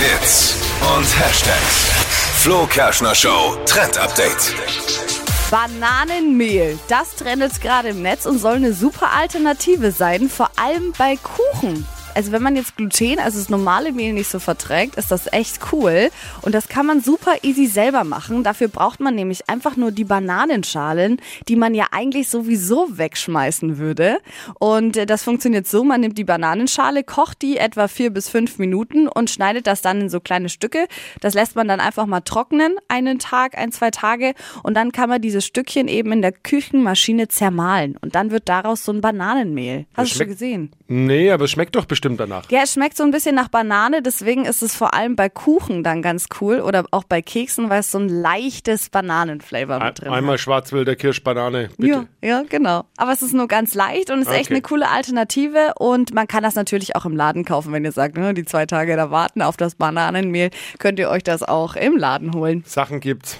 Hits und Hashtags. Flo Kerschner Show Trend Update. Bananenmehl, das trendet gerade im Netz und soll eine super Alternative sein, vor allem bei Kuchen. Also wenn man jetzt Gluten, also das normale Mehl nicht so verträgt, ist das echt cool. Und das kann man super easy selber machen. Dafür braucht man nämlich einfach nur die Bananenschalen, die man ja eigentlich sowieso wegschmeißen würde. Und äh, das funktioniert so, man nimmt die Bananenschale, kocht die etwa vier bis fünf Minuten und schneidet das dann in so kleine Stücke. Das lässt man dann einfach mal trocknen, einen Tag, ein, zwei Tage. Und dann kann man diese Stückchen eben in der Küchenmaschine zermahlen. Und dann wird daraus so ein Bananenmehl. Hast du schon gesehen? Nee, aber es schmeckt doch bestimmt danach. Ja, es schmeckt so ein bisschen nach Banane, deswegen ist es vor allem bei Kuchen dann ganz cool oder auch bei Keksen, weil es so ein leichtes Bananenflavor Ein- mit drin Einmal hat. Schwarzwälder Kirschbanane, bitte. Ja, ja, genau. Aber es ist nur ganz leicht und ist echt Okay. eine coole Alternative und man kann das natürlich auch im Laden kaufen, wenn ihr sagt, ne, die zwei Tage da warten auf das Bananenmehl, könnt ihr euch das auch im Laden holen. Sachen gibt's.